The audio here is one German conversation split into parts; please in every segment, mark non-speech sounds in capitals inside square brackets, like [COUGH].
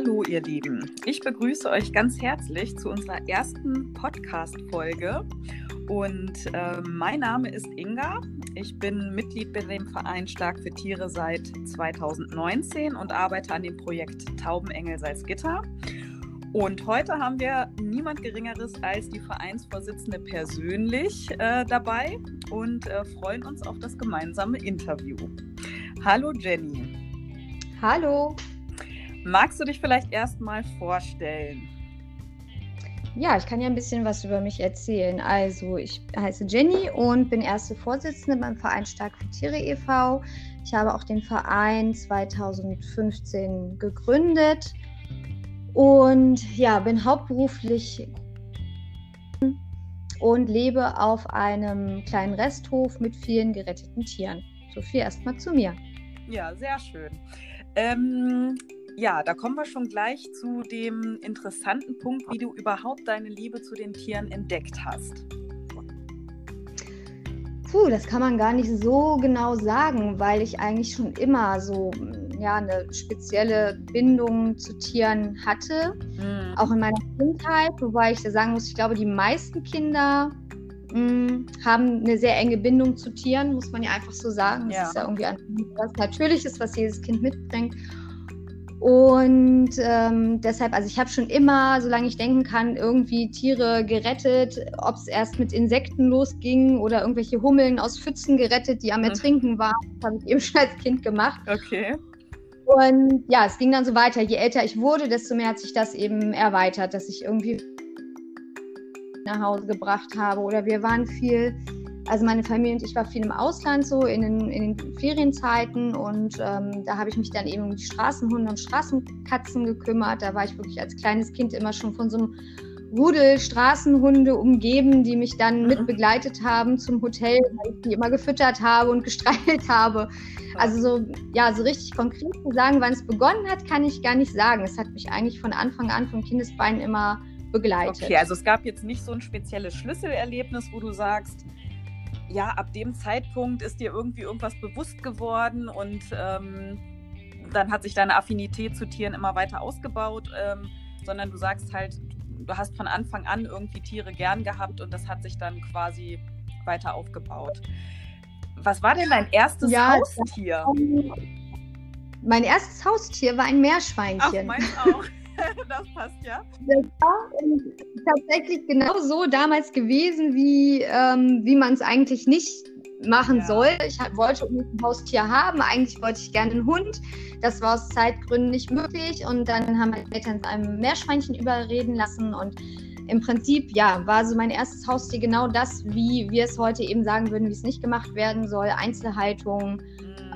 Hallo ihr Lieben, ich begrüße euch ganz herzlich zu unserer ersten Podcast-Folge und äh, mein Name ist Inga. Ich bin Mitglied bei dem Verein Stark für Tiere seit 2019 und arbeite an dem Projekt Taubenengel Salzgitter. Und heute haben wir niemand Geringeres als die Vereinsvorsitzende persönlich äh, dabei und äh, freuen uns auf das gemeinsame Interview. Hallo Jenny. Hallo. Magst du dich vielleicht erstmal vorstellen? Ja, ich kann ja ein bisschen was über mich erzählen. Also, ich heiße Jenny und bin erste Vorsitzende beim Verein Stark für Tiere e.V. Ich habe auch den Verein 2015 gegründet und ja, bin hauptberuflich und lebe auf einem kleinen Resthof mit vielen geretteten Tieren. So viel erstmal zu mir. Ja, sehr schön. Ähm, ja, da kommen wir schon gleich zu dem interessanten Punkt, wie du überhaupt deine Liebe zu den Tieren entdeckt hast. Puh, das kann man gar nicht so genau sagen, weil ich eigentlich schon immer so ja, eine spezielle Bindung zu Tieren hatte. Mhm. Auch in meiner Kindheit, wobei ich da sagen muss, ich glaube, die meisten Kinder mh, mm, haben eine sehr enge Bindung zu Tieren, muss man ja einfach so sagen. Das ja. ist ja irgendwie was Natürliches, was jedes Kind mitbringt. Und ähm, deshalb, also ich habe schon immer, solange ich denken kann, irgendwie Tiere gerettet, ob es erst mit Insekten losging oder irgendwelche Hummeln aus Pfützen gerettet, die am mhm. Ertrinken waren. Das habe ich eben [LAUGHS] schon als Kind gemacht. Okay. Und ja, es ging dann so weiter. Je älter ich wurde, desto mehr hat sich das eben erweitert, dass ich irgendwie nach Hause gebracht habe. Oder wir waren viel also meine Familie und ich war viel im Ausland so in den, in den Ferienzeiten und ähm, da habe ich mich dann eben um die Straßenhunde und Straßenkatzen gekümmert. Da war ich wirklich als kleines Kind immer schon von so einem Rudel Straßenhunde umgeben, die mich dann mit mhm. begleitet haben zum Hotel, weil ich die immer gefüttert habe und [LAUGHS] gestreichelt habe. Also so, ja, so richtig konkret zu sagen, wann es begonnen hat, kann ich gar nicht sagen. Es hat mich eigentlich von Anfang an, von Kindesbeinen immer begleitet. Okay, also es gab jetzt nicht so ein spezielles Schlüsselerlebnis, wo du sagst, ja, ab dem Zeitpunkt ist dir irgendwie irgendwas bewusst geworden und ähm, dann hat sich deine Affinität zu Tieren immer weiter ausgebaut, ähm, sondern du sagst halt, du hast von Anfang an irgendwie Tiere gern gehabt und das hat sich dann quasi weiter aufgebaut. Was war denn dein erstes ja, Haustier? Mein erstes Haustier war ein Meerschweinchen. Ach, meins auch. [LAUGHS] [LAUGHS] das passt ja. Das war tatsächlich genau so damals gewesen, wie, ähm, wie man es eigentlich nicht machen ja. soll. Ich wollte ein Haustier haben. Eigentlich wollte ich gerne einen Hund. Das war aus Zeitgründen nicht möglich. Und dann haben meine Eltern einem Meerschweinchen überreden lassen. Und im Prinzip, ja, war so mein erstes Haustier genau das, wie wir es heute eben sagen würden, wie es nicht gemacht werden soll. Einzelhaltung,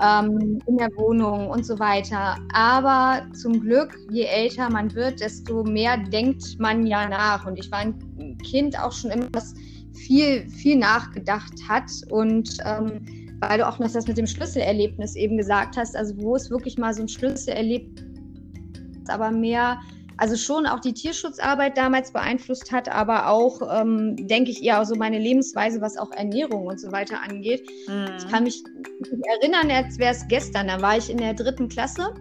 ähm, in der Wohnung und so weiter. Aber zum Glück, je älter man wird, desto mehr denkt man ja nach. Und ich war ein Kind auch schon immer, das viel, viel nachgedacht hat. Und ähm, weil du auch noch das mit dem Schlüsselerlebnis eben gesagt hast, also wo es wirklich mal so ein Schlüsselerlebnis, aber mehr also schon auch die Tierschutzarbeit damals beeinflusst hat, aber auch, ähm, denke ich, eher so meine Lebensweise, was auch Ernährung und so weiter angeht. Mhm. Ich kann mich erinnern, als wäre es gestern. Da war ich in der dritten Klasse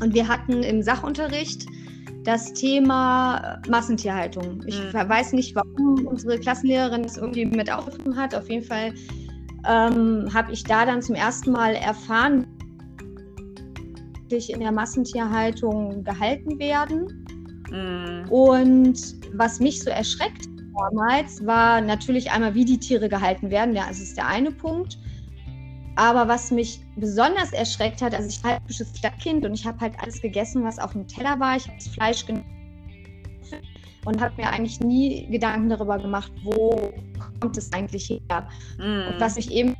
und wir hatten im Sachunterricht das Thema Massentierhaltung. Ich mhm. weiß nicht, warum unsere Klassenlehrerin das irgendwie mit aufgegriffen hat. Auf jeden Fall ähm, habe ich da dann zum ersten Mal erfahren, in der Massentierhaltung gehalten werden. Mhm. Und was mich so erschreckt damals war natürlich einmal, wie die Tiere gehalten werden. Ja, das ist der eine Punkt. Aber was mich besonders erschreckt hat, also ich war ein typisches Stadtkind und ich habe halt alles gegessen, was auf dem Teller war. Ich habe das Fleisch genossen und habe mir eigentlich nie Gedanken darüber gemacht, wo kommt es eigentlich her. Mm. Und was mich eben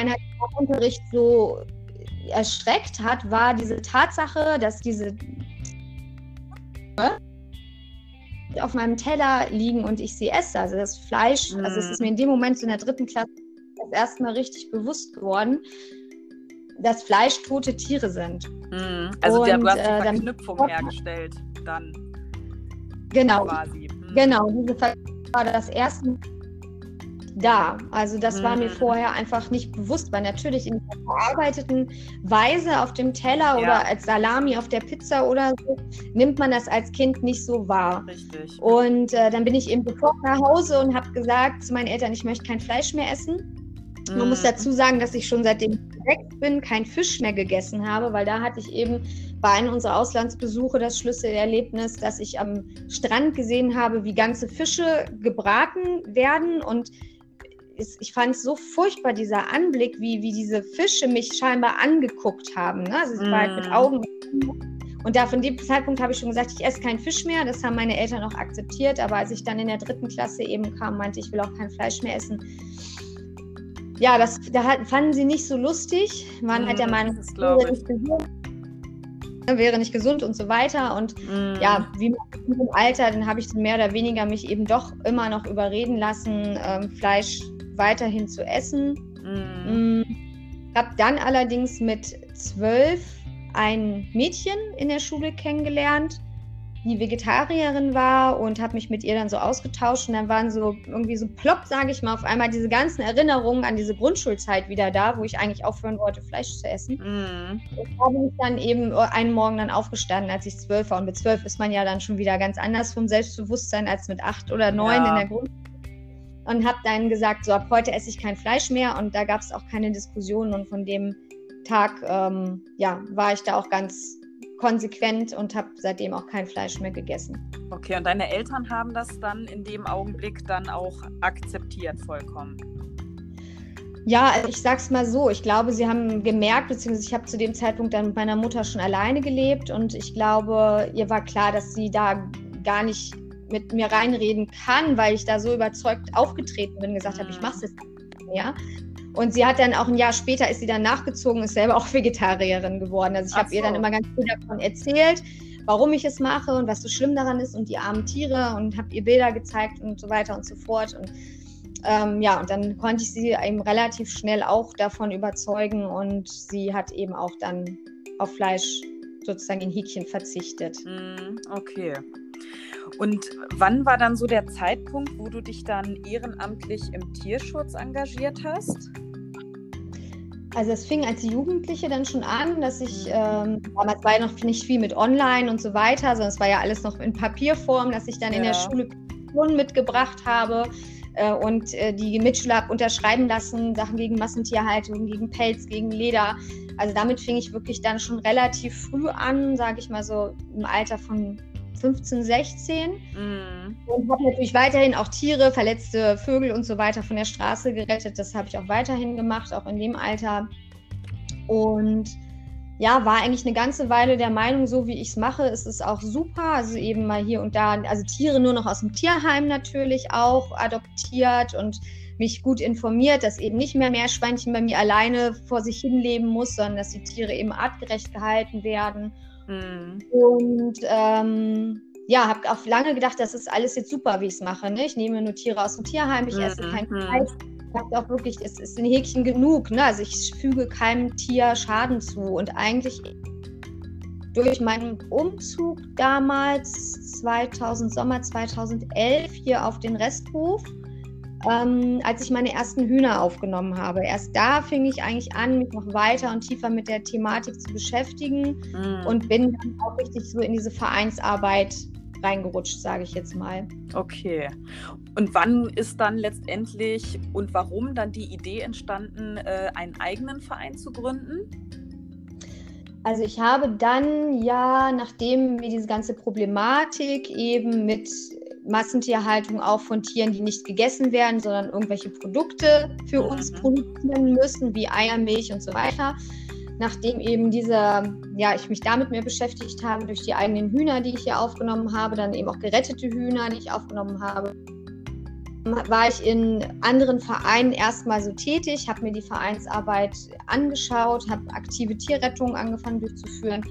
in Unterricht so erschreckt hat, war diese Tatsache, dass diese auf meinem Teller liegen und ich sie esse. Also das Fleisch, also es ist mir in dem Moment so in der dritten Klasse das erste Mal richtig bewusst geworden, dass Fleisch tote Tiere sind. Mm. Also und, du hast die äh, Verknüpfung dann, hergestellt dann. Genau. Quasi. Mm. Genau, diese Ver war das erste da. Also das mhm. war mir mhm. vorher einfach nicht bewusst, weil natürlich in der verarbeiteten Weise auf dem Teller ja. oder als Salami auf der Pizza oder so, nimmt man das als Kind nicht so wahr. Richtig. Und äh, dann bin ich eben sofort nach Hause und habe gesagt zu meinen Eltern, ich möchte kein Fleisch mehr essen. Mhm. Man muss mhm. dazu sagen, dass ich schon seitdem ich sechs bin, kein Fisch mehr gegessen habe, weil da hatte ich eben bei einem unserer Auslandsbesuche das Schlüsselerlebnis, dass ich am Strand gesehen habe, wie ganze Fische gebraten werden und ich fand es so furchtbar, dieser Anblick, wie, wie diese Fische mich scheinbar angeguckt haben. Ne? Also es war halt mit mhm. Augen. Und da von dem Zeitpunkt habe ich schon gesagt, ich esse keinen Fisch mehr. Das haben meine Eltern auch akzeptiert. Aber als ich dann in der dritten Klasse eben kam, meinte ich, will auch kein Fleisch mehr essen ja, das da halt, fanden sie nicht so lustig, waren mm, halt der mhm, Meinung, das wäre nicht, gesund, ne, wäre nicht gesund und so weiter. Und mm. ja, wie im Alter, dann habe ich mehr oder weniger mich eben doch immer noch überreden lassen, ähm, Fleisch weiterhin zu essen. Mm. mm. Habe dann allerdings mit zwölf ein Mädchen in der Schule kennengelernt, die Vegetarierin war und habe mich mit ihr dann so ausgetauscht und dann waren so irgendwie so plopp, sage ich mal, auf einmal diese ganzen Erinnerungen an diese Grundschulzeit wieder da, wo ich eigentlich aufhören wollte, Fleisch zu essen. Mm. Und bin ich dann eben einen Morgen dann aufgestanden, als ich zwölf war und mit zwölf ist man ja dann schon wieder ganz anders vom Selbstbewusstsein als mit acht oder neun ja. in der Grundschule und habe dann gesagt, so ab heute esse ich kein Fleisch mehr und da gab es auch keine Diskussionen und von dem Tag ähm, ja, war ich da auch ganz konsequent und habe seitdem auch kein Fleisch mehr gegessen. Okay, und deine Eltern haben das dann in dem Augenblick dann auch akzeptiert vollkommen? Ja, ich sag's mal so. Ich glaube, sie haben gemerkt, beziehungsweise ich habe zu dem Zeitpunkt dann mit meiner Mutter schon alleine gelebt und ich glaube, ihr war klar, dass sie da gar nicht mit mir reinreden kann, weil ich da so überzeugt aufgetreten bin, gesagt habe, ich mhm. mache es jetzt mehr. Und sie hat dann auch ein Jahr später, ist sie dann nachgezogen, ist selber [LAUGHS] auch Vegetarierin geworden. Also ich habe so. ihr dann immer ganz viel davon erzählt, warum ich es mache und was so schlimm daran ist und die armen Tiere und habe ihr Bilder gezeigt und so weiter und so fort. Und ähm, ja, und dann konnte ich sie eben relativ schnell auch davon überzeugen und sie hat eben auch dann auf Fleisch sozusagen in Häkchen verzichtet. Hm, okay. Und wann war dann so der Zeitpunkt, wo du dich dann ehrenamtlich im Tierschutz engagiert hast? Also es fing als Jugendliche dann schon an, dass ich, ähm, damals war ja noch nicht viel mit Online und so weiter, sondern es war ja alles noch in Papierform, dass ich dann ja. in der Schule mitgebracht habe äh, und äh, die Mitschüler habe unterschreiben lassen, Sachen gegen Massentierhaltung, gegen Pelz, gegen Leder. Also damit fing ich wirklich dann schon relativ früh an, sage ich mal so im Alter von 15, 16. Mm. Und habe natürlich weiterhin auch Tiere, verletzte Vögel und so weiter von der Straße gerettet. Das habe ich auch weiterhin gemacht, auch in dem Alter. Und ja, war eigentlich eine ganze Weile der Meinung, so wie ich es mache, ist es auch super. Also eben mal hier und da, also Tiere nur noch aus dem Tierheim natürlich auch adoptiert und mich gut informiert, dass eben nicht mehr Meerschweinchen bei mir alleine vor sich hin leben muss, sondern dass die Tiere eben artgerecht gehalten werden. Mhm. Und ähm, ja, habe auch lange gedacht, das ist alles jetzt super, wie ich es mache. Ne? Ich nehme nur Tiere aus dem Tierheim, ich mhm. esse kein mhm. Fleisch. Ich dachte auch wirklich, es ist ein Häkchen genug. Ne? Also ich füge keinem Tier Schaden zu. Und eigentlich durch meinen Umzug damals, 2000, Sommer 2011, hier auf den Resthof, ähm, als ich meine ersten Hühner aufgenommen habe. Erst da fing ich eigentlich an, mich noch weiter und tiefer mit der Thematik zu beschäftigen mm. und bin dann auch richtig so in diese Vereinsarbeit reingerutscht, sage ich jetzt mal. Okay. Und wann ist dann letztendlich und warum dann die Idee entstanden, äh, einen eigenen Verein zu gründen? Also ich habe dann ja, nachdem mir diese ganze Problematik eben mit Massentierhaltung auch von Tieren, die nicht gegessen werden, sondern irgendwelche Produkte für uns produzieren müssen, wie Eier, Milch und so weiter. Nachdem eben diese, ja, ich mich damit mehr beschäftigt habe, durch die eigenen Hühner, die ich hier aufgenommen habe, dann eben auch gerettete Hühner, die ich aufgenommen habe, war ich in anderen Vereinen erstmal so tätig, habe mir die Vereinsarbeit angeschaut, habe aktive Tierrettung angefangen durchzuführen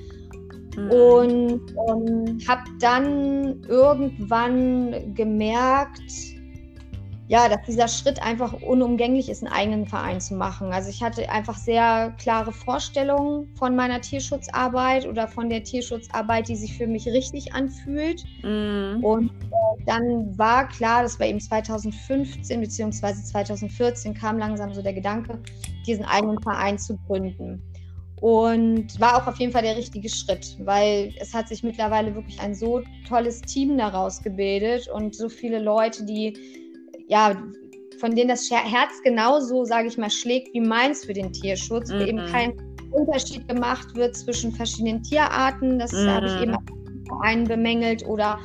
Mhm. Und ähm, habe dann irgendwann gemerkt, ja, dass dieser Schritt einfach unumgänglich ist, einen eigenen Verein zu machen. Also ich hatte einfach sehr klare Vorstellungen von meiner Tierschutzarbeit oder von der Tierschutzarbeit, die sich für mich richtig anfühlt. Mm. Und äh, dann war klar, das war eben 2015 bzw. 2014 kam langsam so der Gedanke, diesen eigenen Verein zu gründen. Und war auch auf jeden Fall der richtige Schritt, weil es hat sich mittlerweile wirklich ein so tolles Team daraus gebildet und so viele Leute, die, ja, von denen das Herz genauso, sage ich mal, schlägt wie meins für den Tierschutz, mhm. wo eben mhm. kein Unterschied gemacht wird zwischen verschiedenen Tierarten. Das mhm. habe ich eben auch einen bemängelt oder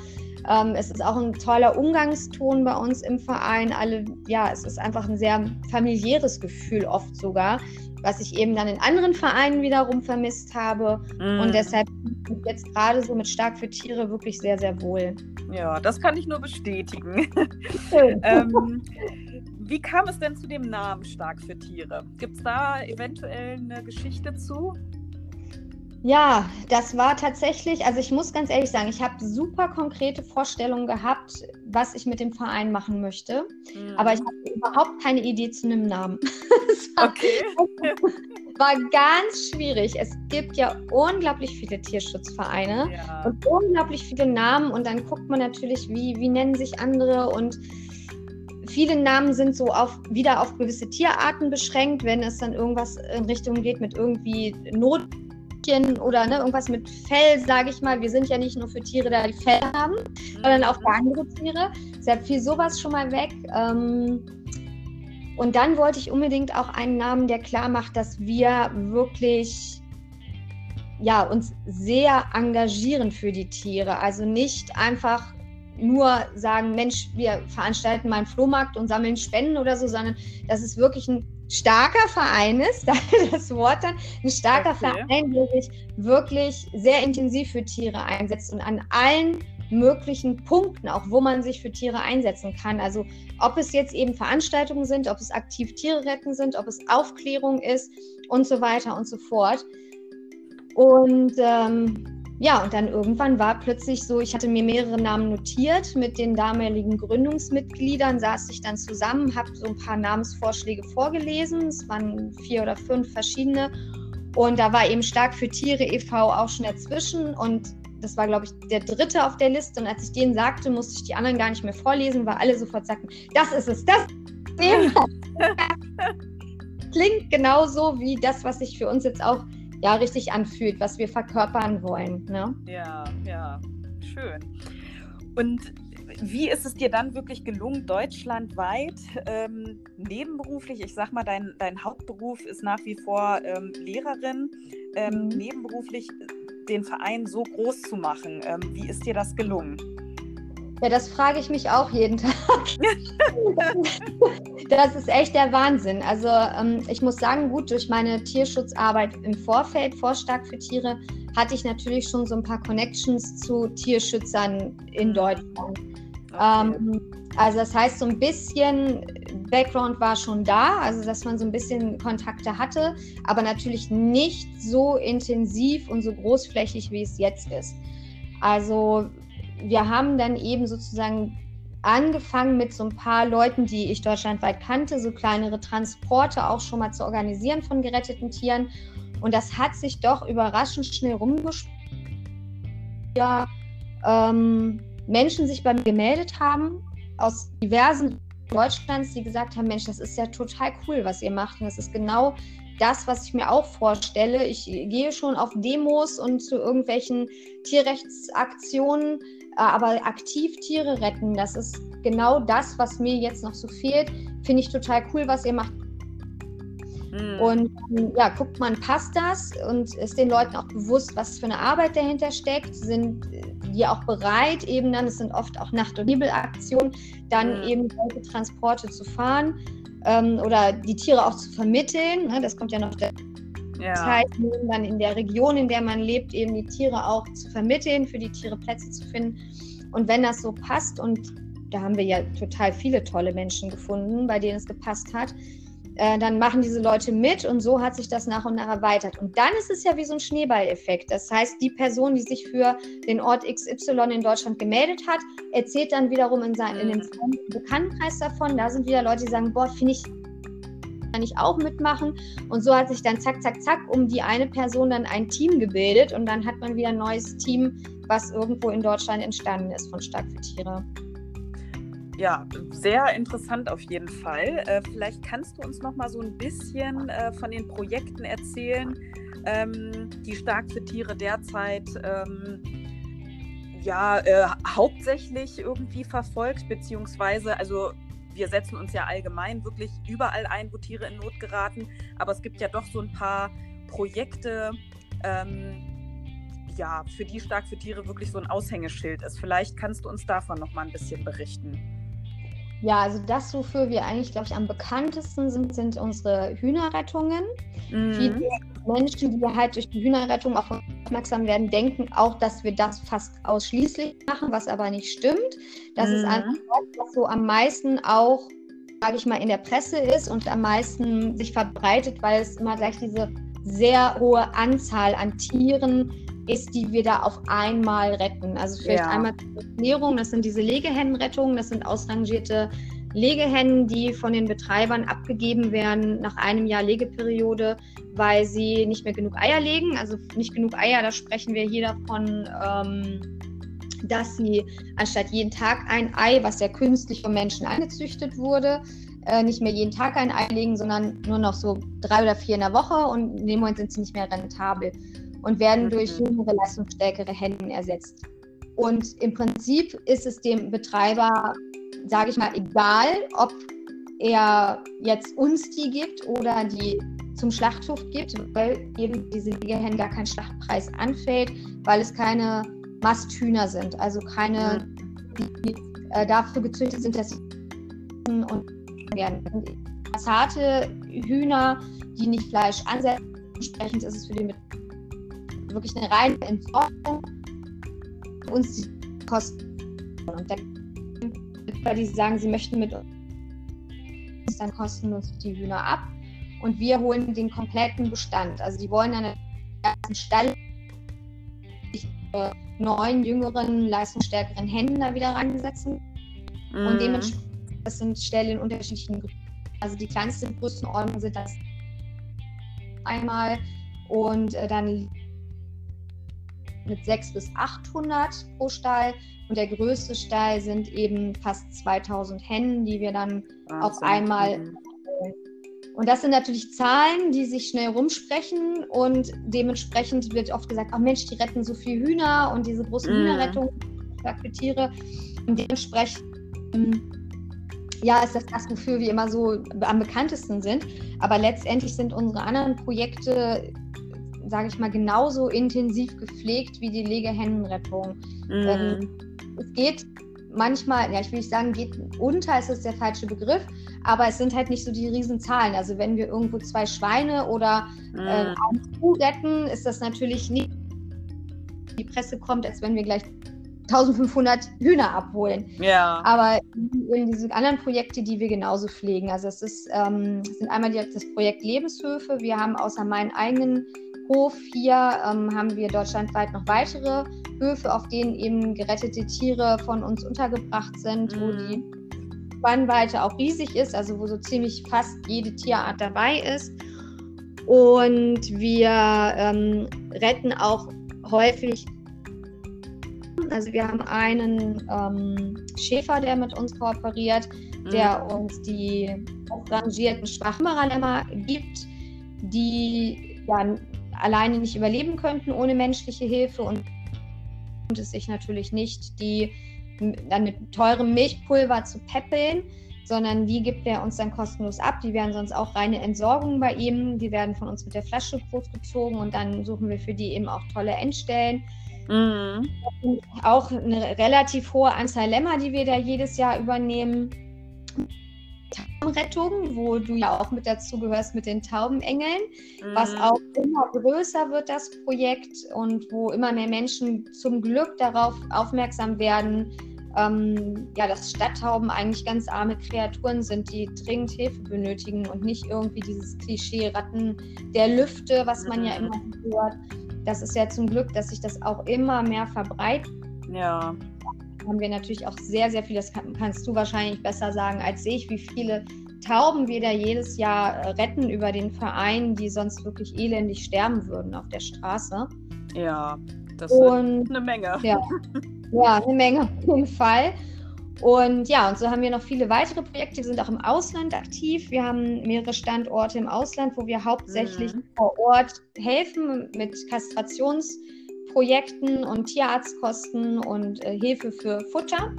ähm, es ist auch ein toller Umgangston bei uns im Verein. Alle, ja, es ist einfach ein sehr familiäres Gefühl oft sogar was ich eben dann in anderen Vereinen wiederum vermisst habe. Mm. Und deshalb jetzt gerade so mit Stark für Tiere wirklich sehr, sehr wohl. Ja, das kann ich nur bestätigen. [LAUGHS] ähm, wie kam es denn zu dem Namen Stark für Tiere? Gibt es da eventuell eine Geschichte zu? Ja, das war tatsächlich, also ich muss ganz ehrlich sagen, ich habe super konkrete Vorstellungen gehabt, was ich mit dem Verein machen möchte. Mhm. Aber ich hatte überhaupt keine Idee zu einem Namen. [LAUGHS] war, okay. [LAUGHS] war ganz schwierig. Es gibt ja unglaublich viele Tierschutzvereine ja. und unglaublich viele Namen. Und dann guckt man natürlich, wie, wie nennen sich andere und viele Namen sind so auf, wieder auf gewisse Tierarten beschränkt, wenn es dann irgendwas in Richtung geht mit irgendwie Not Hündchen oder ne, irgendwas mit Fell, sage ich mal. Wir sind ja nicht nur für Tiere da, die Fell haben, mhm. sondern auch für andere Tiere. Deshalb fiel sowas schon mal weg. Ähm, und dann wollte ich unbedingt auch einen Namen, der klar macht, dass wir wirklich ja, uns sehr engagieren für die Tiere. Also nicht einfach nur sagen, Mensch, wir veranstalten mal einen Flohmarkt und sammeln Spenden oder so, sondern dass es wirklich ein starker Verein ist, [LAUGHS] das Wort dann, ein starker okay. Verein, der sich wirklich sehr intensiv für Tiere einsetzt und an allen möglichen Punkten, auch wo man sich für Tiere einsetzen kann. Also ob es jetzt eben Veranstaltungen sind, ob es aktiv Tiere retten sind, ob es Aufklärung ist und so weiter und so fort. Und ähm, ja, und dann irgendwann war plötzlich so, ich hatte mir mehrere Namen notiert mit den damaligen Gründungsmitgliedern, saß ich dann zusammen, habe so ein paar Namensvorschläge vorgelesen. Es waren vier oder fünf verschiedene. Und da war eben Stark für Tiere e.V. auch schon dazwischen. Und das war, glaube ich, der dritte auf der Liste. Und als ich den sagte, musste ich die anderen gar nicht mehr vorlesen, weil alle sofort sagten, das ist es, das [LAUGHS] Klingt genauso wie das, was ich für uns jetzt auch ja richtig anfühlt, was wir verkörpern wollen. Ne? Ja, ja, schön. Und wie ist es dir dann wirklich gelungen, deutschlandweit ähm, nebenberuflich, ich sag mal, dein, dein Hauptberuf ist nach wie vor ähm, Lehrerin, ähm, mhm. nebenberuflich den Verein so groß zu machen? Ähm, wie ist dir das gelungen? Ja, das frage ich mich auch jeden [LAUGHS] Tag. [LAUGHS] das ist echt der Wahnsinn. Also ähm, ich muss sagen, gut, durch meine Tierschutzarbeit im Vorfeld, Vorstark für Tiere, hatte ich natürlich schon so ein paar Connections zu Tierschützern in Deutschland. Okay. Ähm, also das heißt, so ein bisschen Background war schon da, also dass man so ein bisschen Kontakte hatte, aber natürlich nicht so intensiv und so großflächig, wie es jetzt ist. Also wir haben dann eben sozusagen angefangen mit so ein paar Leuten, die ich deutschlandweit kannte, so kleinere Transporte auch schon mal zu organisieren von geretteten Tieren. Und das hat sich doch überraschend schnell rumgespielt. Ja, ähm, Menschen sich bei mir gemeldet haben aus diversen Deutschlands, die gesagt haben, Mensch, das ist ja total cool, was ihr macht. Und das ist genau das, was ich mir auch vorstelle. Ich gehe schon auf Demos und zu irgendwelchen Tierrechtsaktionen aber aktiv Tiere retten, das ist genau das, was mir jetzt noch so fehlt. Finde ich total cool, was ihr macht. Mhm. Und ja, guckt man, passt das und ist den Leuten auch bewusst, was für eine Arbeit dahinter steckt? Sind die auch bereit, eben dann, es sind oft auch Nacht- und Nebelaktionen, dann mhm. eben solche Transporte zu fahren ähm, oder die Tiere auch zu vermitteln. Ne? Das kommt ja noch der ja. Zeit nehmen, dann in der Region, in der man lebt, eben die Tiere auch zu vermitteln, für die Tiere Plätze zu finden. Und wenn das so passt, und da haben wir ja total viele tolle Menschen gefunden, bei denen es gepasst hat, äh, dann machen diese Leute mit und so hat sich das nach und nach erweitert. Und dann ist es ja wie so ein Schneeballeffekt. Das heißt, die Person, die sich für den Ort XY in Deutschland gemeldet hat, erzählt dann wiederum in, sein, in dem mhm. Bekanntenkreis davon. Da sind wieder Leute, die sagen, boah, finde ich kann ich auch mitmachen. Und so hat sich dann zack, zack, zack um die eine Person dann ein Team gebildet und dann hat man wieder ein neues Team, was irgendwo in Deutschland entstanden ist von Stark für Tiere. Ja, sehr interessant auf jeden Fall. Äh, vielleicht kannst du uns noch mal so ein bisschen äh, von den Projekten erzählen, ähm, die Stark für Tiere derzeit ähm, ja äh, hauptsächlich irgendwie verfolgt, beziehungsweise also wir setzen uns ja allgemein wirklich überall ein, wo Tiere in Not geraten, aber es gibt ja doch so ein paar Projekte. Ähm, ja, für die Stark für Tiere wirklich so ein Aushängeschild ist. Vielleicht kannst du uns davon noch mal ein bisschen berichten. Ja, also das, wofür wir eigentlich, glaube ich, am bekanntesten sind, sind unsere Hühnerrettungen. Mhm. Viele Menschen, die halt durch die Hühnerrettung auch aufmerksam werden, denken auch, dass wir das fast ausschließlich machen, was aber nicht stimmt. Das mhm. ist einfach das, was so am meisten auch, sage ich mal, in der Presse ist und am meisten sich verbreitet, weil es immer gleich diese sehr hohe Anzahl an Tieren ist, die wir da auf einmal retten. Also vielleicht ja. einmal zur Erklärung, das sind diese Legehennenrettungen, das sind ausrangierte Legehennen, die von den Betreibern abgegeben werden nach einem Jahr Legeperiode, weil sie nicht mehr genug Eier legen. Also nicht genug Eier, da sprechen wir hier davon, ähm, dass sie anstatt jeden Tag ein Ei, was ja künstlich vom Menschen angezüchtet wurde, äh, nicht mehr jeden Tag ein Ei legen, sondern nur noch so drei oder vier in der Woche und in dem Moment sind sie nicht mehr rentabel und werden mhm. durch jüngere, leistungsstärkere Hennen ersetzt. Und im Prinzip ist es dem Betreiber, sage ich mal, egal, ob er jetzt uns die gibt oder die zum Schlachthof gibt, weil eben diese Liegehennen gar kein Schlachtpreis anfällt, weil es keine Masthühner sind, also keine, die äh, dafür gezüchtet sind, dass sie und werden. Zarte Hühner, die nicht Fleisch ansetzen, entsprechend ist es für den wirklich eine reine Entsorgung uns die Kosten. Und dann, die sagen, sie möchten mit uns dann kostenlos die Hühner ab und wir holen den kompletten Bestand. Also die wollen dann einen Stall neun jüngeren, leistungsstärkeren Händen da wieder reingesetzt. Mm. Und mhm. dementsprechend, das sind Ställe in unterschiedlichen Größen. Also die kleinste Größenordnung sind das einmal und äh, dann mit 600 bis 800 pro Stall. Und der größte Stall sind eben fast 2000 Hennen, die wir dann Wahnsinn. auf einmal. Mhm. Und das sind natürlich Zahlen, die sich schnell rumsprechen und dementsprechend wird oft gesagt, ach Mensch, die retten so viel Hühner und diese große mm. Hühnerrettung für Tiere. Und dementsprechend ja, ist das das, wofür wir immer so am bekanntesten sind. Aber letztendlich sind unsere anderen Projekte sage ich mal, genauso intensiv gepflegt wie die Legehennenrettung. Mm. Ähm, es geht manchmal, ja, ich will nicht sagen, geht unter, ist das der falsche Begriff, aber es sind halt nicht so die Riesenzahlen. Also wenn wir irgendwo zwei Schweine oder mm. äh, eine Kuh retten, ist das natürlich nicht die Presse kommt, als wenn wir gleich 1500 Hühner abholen. Ja. Aber in diese anderen Projekte, die wir genauso pflegen. Also es ist, ähm, sind einmal die, das Projekt Lebenshöfe. Wir haben außer meinen eigenen Hof hier ähm, haben wir deutschlandweit noch weitere Höfe, auf denen eben gerettete Tiere von uns untergebracht sind, mhm. wo die Spannweite auch riesig ist, also wo so ziemlich fast jede Tierart dabei ist. Und wir ähm, retten auch häufig, also wir haben einen ähm, Schäfer, der mit uns kooperiert, mhm. der uns die rangierten Schwachmaranlämmer gibt, die ja alleine nicht überleben könnten ohne menschliche Hilfe und es sich natürlich nicht, die dann mit teurem Milchpulver zu peppeln, sondern die gibt er uns dann kostenlos ab. Die werden sonst auch reine Entsorgung bei ihm. Die werden von uns mit der Flasche großgezogen und dann suchen wir für die eben auch tolle Endstellen. Mhm. Auch eine relativ hohe Anzahl Lämmer, die wir da jedes Jahr übernehmen. Taubenrettung, wo du ja auch mit dazu gehörst mit den Taubenengeln, mhm. was auch immer größer wird, das Projekt, und wo immer mehr Menschen zum Glück darauf aufmerksam werden, ähm, ja, dass Stadttauben eigentlich ganz arme Kreaturen sind, die dringend Hilfe benötigen und nicht irgendwie dieses Klischee Ratten der Lüfte, was man ja mhm. immer hört. Das ist ja zum Glück, dass sich das auch immer mehr verbreitet. Ja. Haben wir natürlich auch sehr, sehr viel, das kannst du wahrscheinlich besser sagen als ich, wie viele Tauben wir da jedes Jahr äh, retten über den Verein, die sonst wirklich elendig sterben würden auf der Straße. Ja, das ist eine Menge. Ja, ja, eine Menge auf jeden Fall. Und ja, und so haben wir noch viele weitere Projekte. Wir sind auch im Ausland aktiv. Wir haben mehrere Standorte im Ausland, wo wir hauptsächlich mhm. vor Ort helfen mit Kastrationsprojekten und Tierarztkosten und äh, Hilfe für Futter.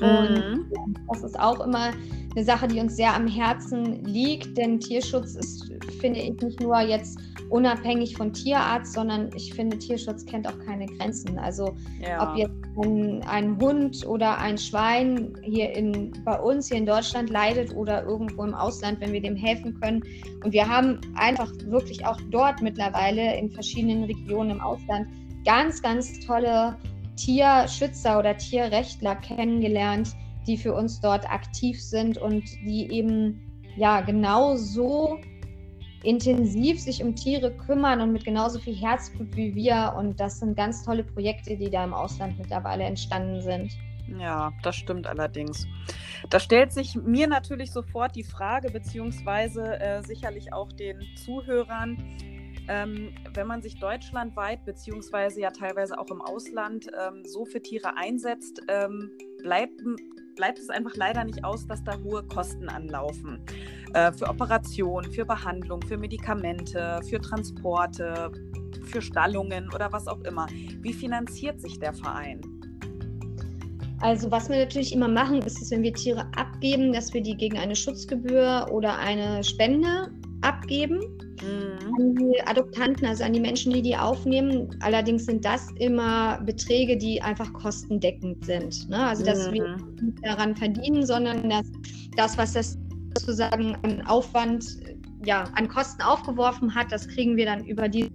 Mhm. Und das ist auch immer eine Sache, die uns sehr am Herzen liegt, denn Tierschutz ist, finde ich, nicht nur jetzt unabhängig von Tierarzt, sondern ich finde, Tierschutz kennt auch keine Grenzen. Also ja. ob jetzt ein, ein, Hund oder ein Schwein hier in, bei uns hier in Deutschland leidet oder irgendwo im Ausland, wenn wir dem helfen können. Und wir haben einfach wirklich auch dort mittlerweile in verschiedenen Regionen im Ausland ganz, ganz tolle Tierschützer oder Tierrechtler kennengelernt, die für uns dort aktiv sind und die eben ja genau so intensiv sich um Tiere kümmern und mit genauso viel Herzblut wie wir. Und das sind ganz tolle Projekte, die da im Ausland mittlerweile entstanden sind. Ja, das stimmt allerdings. Da stellt sich mir natürlich sofort die Frage, beziehungsweise äh, sicherlich auch den Zuhörern, ähm, wenn man sich deutschlandweit, beziehungsweise ja teilweise auch im Ausland ähm, so für Tiere einsetzt, ähm, bleibt, bleibt es einfach leider nicht aus, dass da hohe Kosten anlaufen. Äh, für Operationen, für Behandlung, für Medikamente, für Transporte, für Stallungen oder was auch immer. Wie finanziert sich der Verein? Also was wir natürlich immer machen, ist es, wenn wir Tiere abgeben, dass wir die gegen eine Schutzgebühr oder eine Spende abgeben mhm. an die Adoptanten, also an die Menschen, die die aufnehmen. Allerdings sind das immer Beträge, die einfach kostendeckend sind. Ne? Also dass mhm. wir nicht daran verdienen, sondern dass das, was das sozusagen an Aufwand, ja, an Kosten aufgeworfen hat, das kriegen wir dann über die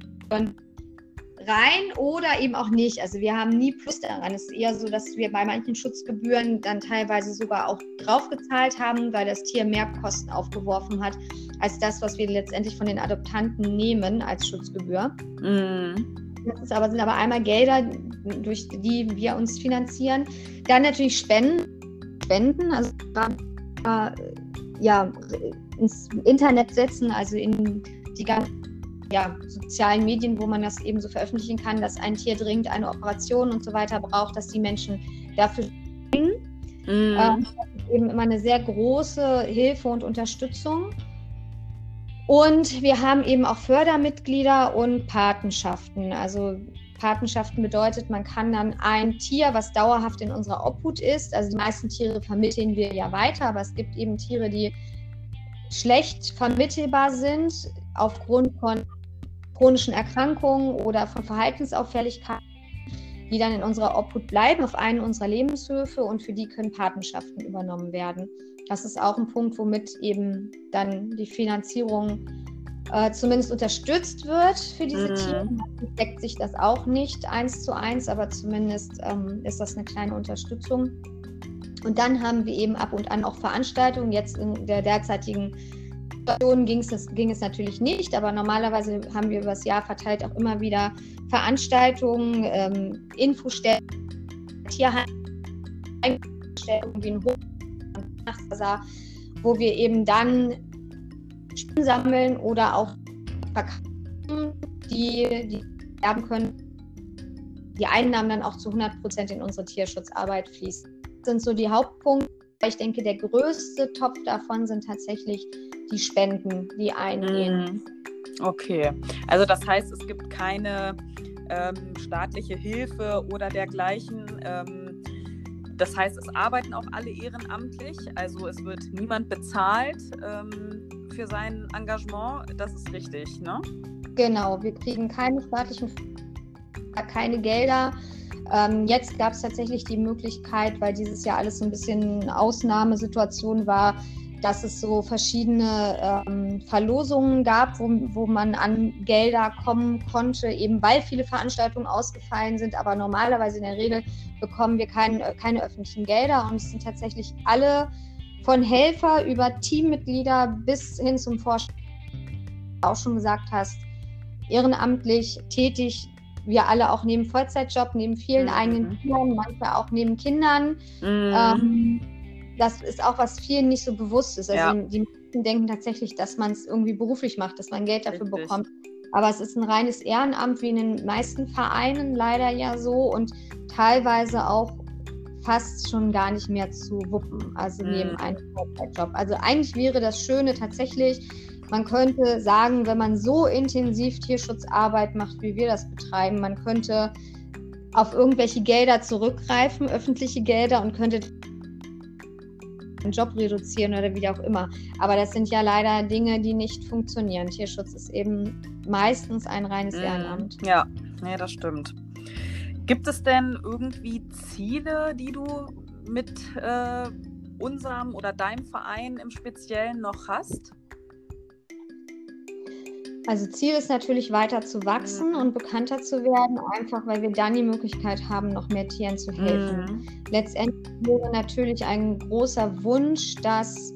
rein oder eben auch nicht. Also wir haben nie Plus daran. Es ist eher so, dass wir bei manchen Schutzgebühren dann teilweise sogar auch draufgezahlt haben, weil das Tier mehr Kosten aufgeworfen hat, als das, was wir letztendlich von den Adoptanten nehmen als Schutzgebühr. Mm. Das ist aber, sind aber einmal Gelder, durch die wir uns finanzieren. Dann natürlich Spenden. Spenden, also äh, ja, ins Internet setzen, also in die ganzen ja, sozialen Medien, wo man das eben so veröffentlichen kann, dass ein Tier dringend eine Operation und so weiter braucht, dass die Menschen dafür springen. Mm. Ähm, das ist eben immer eine sehr große Hilfe und Unterstützung. Und wir haben eben auch Fördermitglieder und Patenschaften. Also Patenschaften bedeutet, man kann dann ein Tier, was dauerhaft in unserer Obhut ist, also die meisten Tiere vermitteln wir ja weiter, aber es gibt eben Tiere, die schlecht vermittelbar sind aufgrund von chronischen Erkrankungen oder von Verhaltensauffälligkeiten, die dann in unserer Obhut bleiben auf einen unserer Lebenshöfe und für die können Patenschaften übernommen werden. Das ist auch ein Punkt, womit eben dann die Finanzierung äh, zumindest unterstützt wird für diese mhm. Tiere. Deckt sich das auch nicht eins zu eins, aber zumindest ähm, ist das eine kleine Unterstützung. Und dann haben wir eben ab und an auch Veranstaltungen. Jetzt in der derzeitigen Situation ging es, ging es natürlich nicht, aber normalerweise haben wir über das Jahr verteilt auch immer wieder Veranstaltungen, ähm, Infostellen, Tierhandel, wie ein Hof wo wir eben dann Sammeln oder auch verkaufen, die, die erben können, die Einnahmen dann auch zu 100 Prozent in unsere Tierschutzarbeit fließen. Das sind so die Hauptpunkte. Ich denke, der größte Topf davon sind tatsächlich die Spenden, die eingehen. Mhm. Okay, also das heißt, es gibt keine ähm, staatliche Hilfe oder dergleichen. Ähm, das heißt, es arbeiten auch alle ehrenamtlich, also es wird niemand bezahlt ähm, für sein Engagement. Das ist richtig, ne? Genau, wir kriegen keine staatlichen, keine Gelder. Ähm, jetzt gab es tatsächlich die Möglichkeit, weil dieses Jahr alles so ein bisschen Ausnahmesituation war, dass es so verschiedene ähm, Verlosungen gab, wo, wo man an Gelder kommen konnte, eben weil viele Veranstaltungen ausgefallen sind. Aber normalerweise in der Regel bekommen wir kein, keine öffentlichen Gelder und es sind tatsächlich alle von Helfer über Teammitglieder bis hin zum Vorstand, auch schon gesagt hast, ehrenamtlich tätig. Wir alle auch neben Vollzeitjob, neben vielen mhm. eigenen Kindern, manchmal auch neben Kindern. Mhm. Ähm, das ist auch, was vielen nicht so bewusst ist. Also ja. die Menschen denken tatsächlich, dass man es irgendwie beruflich macht, dass man Geld dafür Richtig. bekommt. Aber es ist ein reines Ehrenamt, wie in den meisten Vereinen leider ja so und teilweise auch fast schon gar nicht mehr zu wuppen, also mhm. neben einem Vollzeitjob. Also eigentlich wäre das Schöne tatsächlich, man könnte sagen, wenn man so intensiv Tierschutzarbeit macht, wie wir das betreiben, man könnte auf irgendwelche Gelder zurückgreifen, öffentliche Gelder und könnte den Job reduzieren oder wie auch immer. Aber das sind ja leider Dinge, die nicht funktionieren. Tierschutz ist eben meistens ein reines mhm. Ehrenamt. Ja, nee, das stimmt. Gibt es denn irgendwie Ziele, die du mit äh, unserem oder deinem Verein im Speziellen noch hast? Also Ziel ist natürlich weiter zu wachsen mhm. und bekannter zu werden, einfach weil wir dann die Möglichkeit haben, noch mehr Tieren zu helfen. Mhm. Letztendlich wäre natürlich ein großer Wunsch, dass,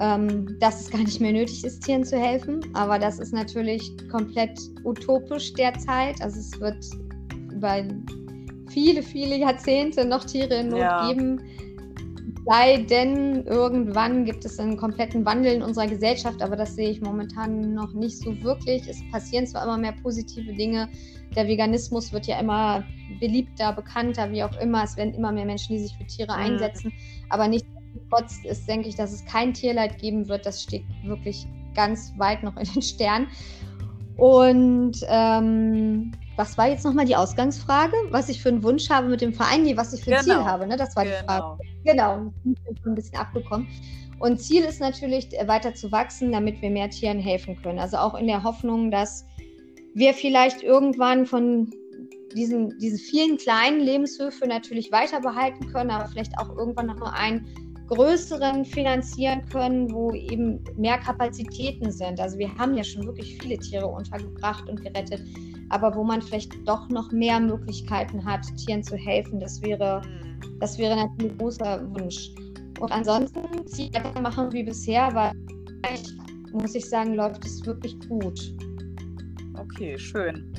ähm, dass es gar nicht mehr nötig ist, Tieren zu helfen. Aber das ist natürlich komplett utopisch derzeit. Also es wird über viele, viele Jahrzehnte noch Tiere in Not ja. geben sei denn, irgendwann gibt es einen kompletten Wandel in unserer Gesellschaft, aber das sehe ich momentan noch nicht so wirklich. Es passieren zwar immer mehr positive Dinge, der Veganismus wird ja immer beliebter, bekannter, wie auch immer. Es werden immer mehr Menschen, die sich für Tiere mhm. einsetzen, aber nichtsdestotrotz ist, denke ich, dass es kein Tierleid geben wird. Das steht wirklich ganz weit noch in den Sternen. Und ähm, was war jetzt nochmal die Ausgangsfrage? Was ich für einen Wunsch habe mit dem Verein? Nee, was ich für ein genau. Ziel habe, ne? Das war genau. die Frage. Genau, ich bin schon ein bisschen abgekommen. Und Ziel ist natürlich, äh, weiter zu wachsen, damit wir mehr Tieren helfen können. Also auch in der Hoffnung, dass wir vielleicht irgendwann von diesen, diese vielen kleinen Lebenshöfe natürlich weiter behalten können, aber vielleicht auch irgendwann noch mal einen größeren finanzieren können, wo eben mehr Kapazitäten sind. Also wir haben ja schon wirklich viele Tiere untergebracht und gerettet aber wo man vielleicht doch noch mehr Möglichkeiten hat, Tieren zu helfen. Das wäre, mhm. das wäre natürlich ein großer Wunsch. Und ansonsten machen wie bisher, weil muss ich sagen, läuft es wirklich gut. Okay, schön.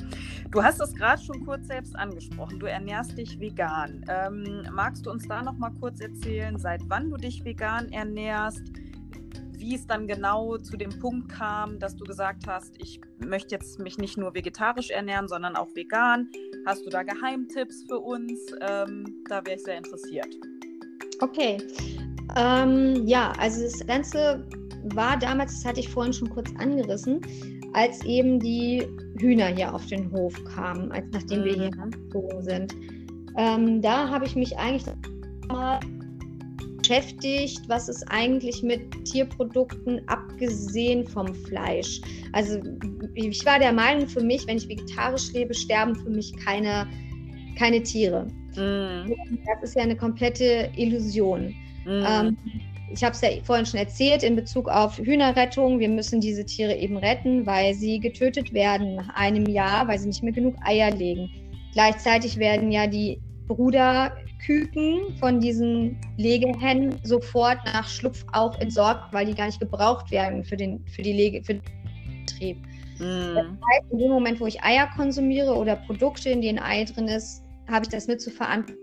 Du hast es gerade schon kurz selbst angesprochen. Du ernährst dich vegan. Ähm, magst du uns da noch mal kurz erzählen, seit wann du dich vegan ernährst? Wie es dann genau zu dem Punkt kam, dass du gesagt hast, ich möchte jetzt mich nicht nur vegetarisch ernähren, sondern auch vegan. Hast du da Geheimtipps für uns? Ähm, da wäre ich sehr interessiert. Okay. Ähm, ja, also das Ganze war damals, das hatte ich vorhin schon kurz angerissen, als eben die Hühner hier auf den Hof kamen, als nachdem mhm. wir hier mhm. gezogen sind. Ähm, da habe ich mich eigentlich mal beschäftigt, was ist eigentlich mit Tierprodukten abgesehen vom Fleisch. Also ich war der Meinung für mich, wenn ich vegetarisch lebe, sterben für mich keine, keine Tiere. Mm. Das ist ja eine komplette Illusion. Mm. Ähm, ich habe es ja vorhin schon erzählt in Bezug auf Hühnerrettung. Wir müssen diese Tiere eben retten, weil sie getötet werden nach einem Jahr, weil sie nicht mehr genug Eier legen. Gleichzeitig werden ja die Bruderküken von diesen Legehennen sofort nach Schlupf auch entsorgt, weil die gar nicht gebraucht werden für den, für die Lege, für den Betrieb. Mm. Das heißt, in dem Moment, wo ich Eier konsumiere oder Produkte, in denen Ei drin ist, habe ich das mit zu verantworten,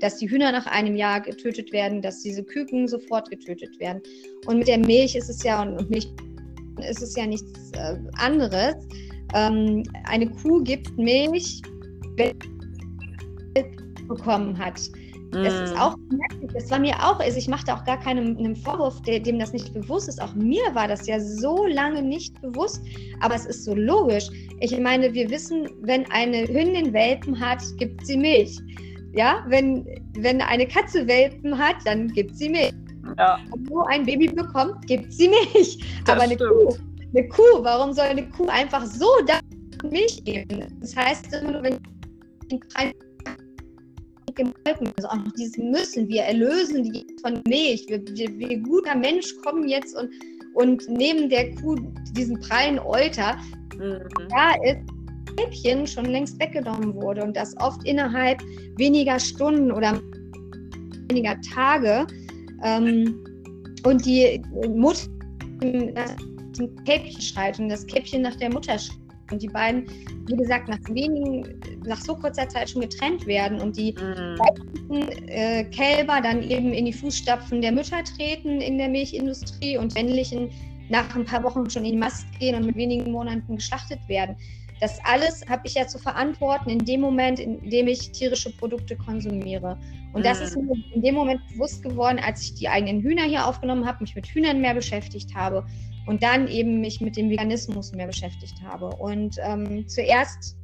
dass die Hühner nach einem Jahr getötet werden, dass diese Küken sofort getötet werden. Und mit der Milch ist es ja, und Milch ist es ja nichts äh, anderes. Ähm, eine Kuh gibt Milch, wenn bekommen hat. Das ist auch das war mir auch, also ich machte auch gar keinen Vorwurf, der, dem das nicht bewusst ist. Auch mir war das ja so lange nicht bewusst, aber es ist so logisch. Ich meine, wir wissen, wenn eine Hündin Welpen hat, gibt sie Milch. Ja, wenn, wenn eine Katze Welpen hat, dann gibt sie Milch. Ja. Und wo ein Baby bekommt, gibt sie Milch. Das aber eine Kuh, eine Kuh, warum soll eine Kuh einfach so da Milch geben? Das heißt, wenn gemolken. Also auch noch dieses Müssen. Wir erlösen die von Milch. Wir, wir, wir guter Mensch kommen jetzt und, und nehmen der Kuh diesen prallen Euter. Mhm. Da ist Kälbchen schon längst weggenommen wurde und das oft innerhalb weniger Stunden oder weniger Tage. Ähm, und die Mutter zum Kälbchen schreit und das Kälbchen nach der Mutter schreit. Und die beiden, wie gesagt, nach wenigen, nach so kurzer Zeit schon getrennt werden und die mhm. äh, Kälber dann eben in die Fußstapfen der Mütter treten in der Milchindustrie und männlichen nach ein paar Wochen schon in die Mast gehen und mit wenigen Monaten geschlachtet werden. Das alles habe ich ja zu verantworten in dem Moment, in dem ich tierische Produkte konsumiere. Und das ist mhm. mir in dem Moment bewusst geworden, als ich die eigenen Hühner hier aufgenommen habe, mich mit Hühnern mehr beschäftigt habe und dann eben mich mit dem Veganismus mehr beschäftigt habe. Und ähm, zuerst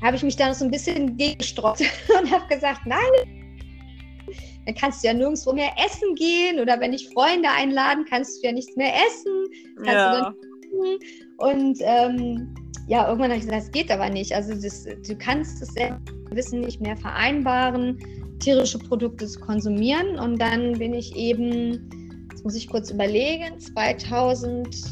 habe ich mich da noch so ein bisschen gegestreut [LAUGHS] und habe gesagt, nein, dann kannst du ja nirgendwo mehr essen gehen oder wenn ich Freunde einladen, kannst du ja nichts mehr essen. ja. Und ähm, ja, irgendwann habe ich gesagt, das geht aber nicht. Also das, du kannst das Wissen nicht mehr vereinbaren, tierische Produkte zu konsumieren. Und dann bin ich eben, muss ich kurz überlegen, 2012,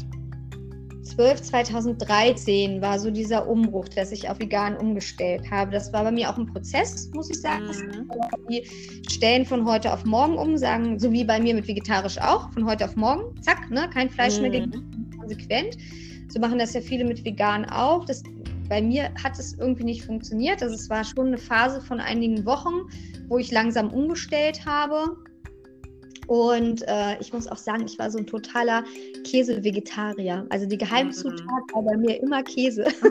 2013 war so dieser Umbruch, dass ich auf vegan umgestellt habe. Das war bei mir auch ein Prozess, muss ich sagen. Mhm. Die stellen von heute auf morgen um, sagen, so wie bei mir mit vegetarisch auch, von heute auf morgen, zack, ne, kein Fleisch mhm. mehr konsequent. So machen das ja viele mit vegan auch. Das, bei mir hat es irgendwie nicht funktioniert. Also es war schon eine Phase von einigen Wochen, wo ich langsam umgestellt habe. Und äh, ich muss auch sagen, ich war so ein totaler Käse-Vegetarier. Also die Geheimzutat mhm. war bei mir immer Käse. [LAUGHS] [LAUGHS]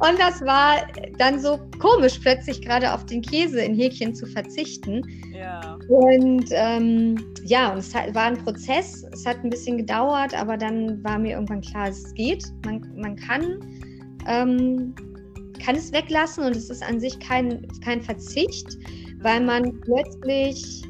und das war dann so komisch, plötzlich gerade auf den Käse in Häkchen zu verzichten. Ja. Und ähm, ja, und es war ein Prozess. Es hat ein bisschen gedauert, aber dann war mir irgendwann klar, es geht. Man, man kann, ähm, kann es weglassen und es ist an sich kein, kein Verzicht, weil man plötzlich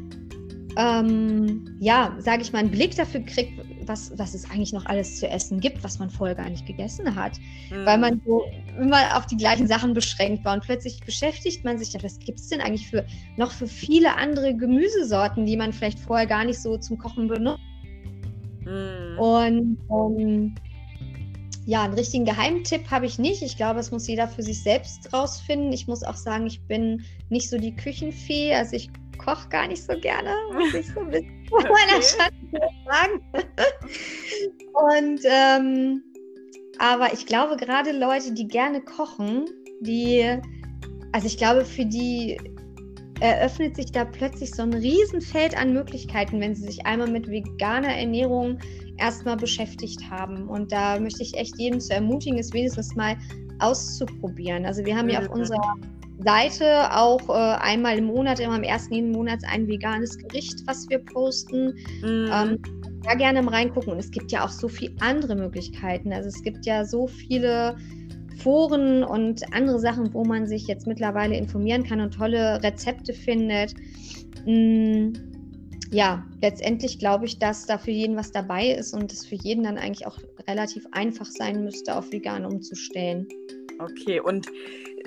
ähm, ja, sage ich mal, einen Blick dafür kriegt, was, was es eigentlich noch alles zu essen gibt, was man vorher gar nicht gegessen hat. Mhm. Weil man so immer auf die gleichen Sachen beschränkt war. Und plötzlich beschäftigt man sich, ja, was gibt es denn eigentlich für noch für viele andere Gemüsesorten, die man vielleicht vorher gar nicht so zum Kochen benutzt. Mhm. Und um, ja, einen richtigen Geheimtipp habe ich nicht. Ich glaube, es muss jeder für sich selbst rausfinden. Ich muss auch sagen, ich bin nicht so die Küchenfee. Also ich koche gar nicht so gerne, muss ich so ein bisschen [LAUGHS] vor meiner Schatten sagen. Und ähm, aber ich glaube, gerade Leute, die gerne kochen, die, also ich glaube, für die eröffnet sich da plötzlich so ein Riesenfeld an Möglichkeiten, wenn sie sich einmal mit veganer Ernährung erstmal beschäftigt haben. Und da möchte ich echt jeden zu ermutigen, es wenigstens mal auszuprobieren. Also wir haben ja auf mhm. unserer Seite auch äh, einmal im Monat, immer am ersten jeden Monats ein veganes Gericht, was wir posten. Mhm. Ähm, da gerne mal reingucken. Und es gibt ja auch so viele andere Möglichkeiten. Also es gibt ja so viele Foren und andere Sachen, wo man sich jetzt mittlerweile informieren kann und tolle Rezepte findet. Mhm. Ja, letztendlich glaube ich, dass da für jeden was dabei ist und es für jeden dann eigentlich auch relativ einfach sein müsste, auf vegan umzustellen. Okay, und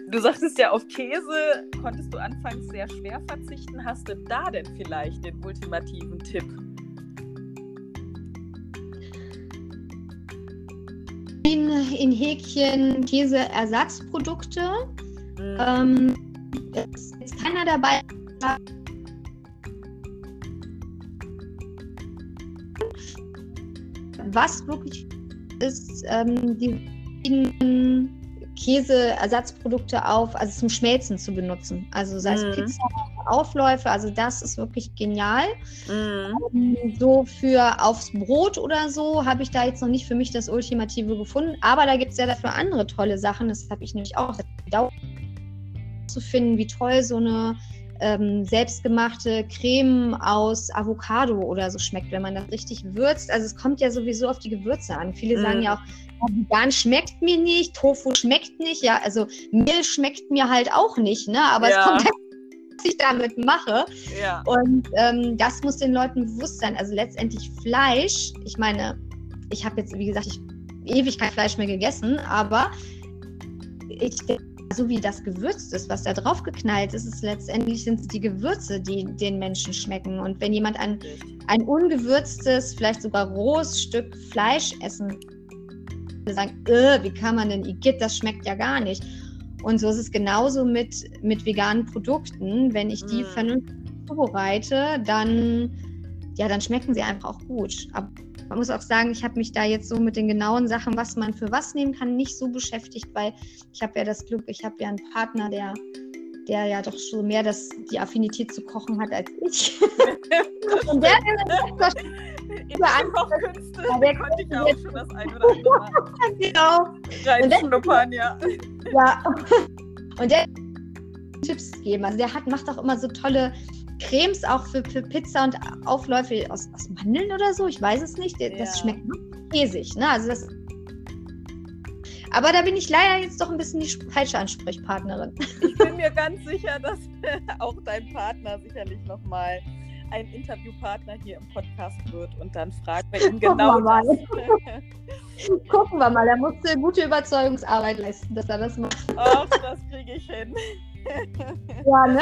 Du sagtest ja, auf Käse konntest du anfangs sehr schwer verzichten. Hast du da denn vielleicht den ultimativen Tipp? In, in Häkchen Käseersatzprodukte. Mhm. Ähm, ist keiner dabei. Was wirklich ist, ähm, die Käseersatzprodukte auf, also zum Schmelzen zu benutzen. Also sei es mhm. Pizza, Aufläufe, also das ist wirklich genial. Mhm. Ähm, so für aufs Brot oder so habe ich da jetzt noch nicht für mich das Ultimative gefunden, aber da gibt es ja dafür andere tolle Sachen. Das habe ich nämlich auch zu finden, wie toll so eine ähm, selbstgemachte Creme aus Avocado oder so schmeckt, wenn man das richtig würzt. Also es kommt ja sowieso auf die Gewürze an. Viele mm. sagen ja auch, vegan schmeckt mir nicht, Tofu schmeckt nicht, ja, also Mehl schmeckt mir halt auch nicht, ne? Aber ja. es kommt was ich damit mache. Ja. Und ähm, das muss den Leuten bewusst sein. Also letztendlich Fleisch, ich meine, ich habe jetzt, wie gesagt, ich ewig kein Fleisch mehr gegessen, aber ich so wie das gewürzt ist, was da drauf geknallt ist, ist letztendlich sind es die Gewürze, die den Menschen schmecken. Und wenn jemand ein, ein ungewürztes, vielleicht sogar rohes Stück Fleisch essen, sagen, äh, wie kann man denn, Igitt, das schmeckt ja gar nicht. Und so ist es genauso mit, mit veganen Produkten. Wenn ich die mm. vernünftig zubereite, dann, ja, dann schmecken sie einfach auch gut. Aber man muss auch sagen, ich habe mich da jetzt so mit den genauen Sachen, was man für was nehmen kann, nicht so beschäftigt, weil ich habe ja das Glück, ich habe ja einen Partner, der, der ja doch schon mehr das, die Affinität zu kochen hat als ich. [LAUGHS] Und der, der Kochkünste ja, konnte ich auch schon das ein oder [LAUGHS] andere Mal genau. reinschnuppern, ja. Ja. [LAUGHS] Und der Tipps geben. Also der hat, macht auch immer so tolle Cremes auch für, für Pizza und Aufläufe aus, aus Mandeln oder so. Ich weiß es nicht. Das ja. schmeckt käsig. Ne? Also das aber da bin ich leider jetzt doch ein bisschen die falsche Ansprechpartnerin. Ich bin mir ganz sicher, dass [LAUGHS] auch dein Partner sicherlich nochmal ein Interviewpartner hier im Podcast wird und dann fragen wir ihn genau wir das. [LAUGHS] Gucken wir mal, er muss eine gute Überzeugungsarbeit leisten, dass er das macht. Ach, das kriege ich hin. ja, ne?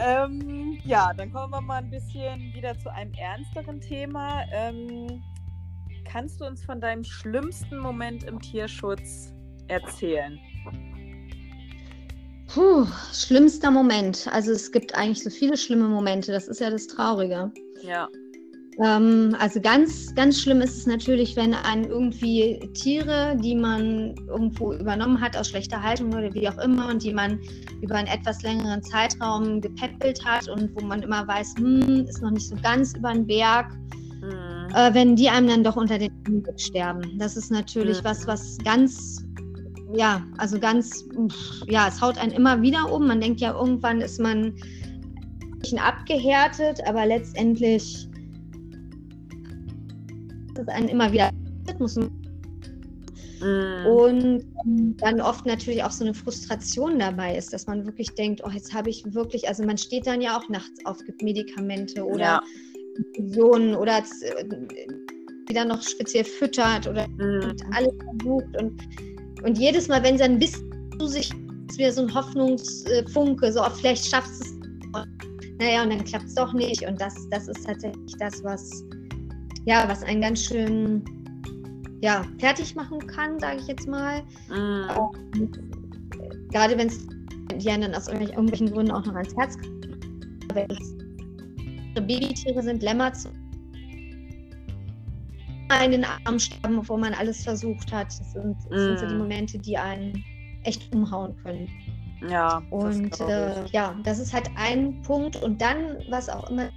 [LAUGHS] ähm, ja, dann kommen wir mal ein bisschen wieder zu einem ernsteren Thema. Ähm, kannst du uns von deinem schlimmsten Moment im Tierschutz erzählen? Puh, schlimmster Moment. Also es gibt eigentlich so viele schlimme Momente. Das ist ja das Traurige. Ja. Ähm, also ganz, ganz schlimm ist es natürlich, wenn einen irgendwie Tiere, die man irgendwo übernommen hat aus schlechter Haltung oder wie auch immer und die man über einen etwas längeren Zeitraum gepäppelt hat und wo man immer weiß, hm, ist noch nicht so ganz über den Berg. Mhm. Äh, wenn die einem dann doch unter den Händen sterben. Das ist natürlich mhm. was, was ganz ja, also ganz, ja, es haut einen immer wieder um. Man denkt ja, irgendwann ist man ein bisschen abgehärtet, aber letztendlich es einen immer wieder muss mm. und dann oft natürlich auch so eine Frustration dabei ist, dass man wirklich denkt, oh, jetzt habe ich wirklich, also man steht dann ja auch nachts auf, gibt Medikamente oder ja. Oder wieder noch speziell füttert oder mm. alles versucht und und jedes Mal, wenn sie ein bisschen zu sich ist wieder so ein Hoffnungsfunke, so vielleicht schaffst du es. Naja, und dann klappt es doch nicht. Und das, das ist tatsächlich das, was, ja, was einen ganz schön ja, fertig machen kann, sage ich jetzt mal. Mm. Auch, gerade wenn es die dann aus irgendwelchen Gründen auch noch ans Herz wenn es Babytiere sind, Lämmer zu in den Arm sterben, obwohl man alles versucht hat. Das sind, das mm. sind so die mm. Momente, die einen echt umhauen können. Ja. Und äh, ja, das ist halt ein Punkt. Und dann, was auch immer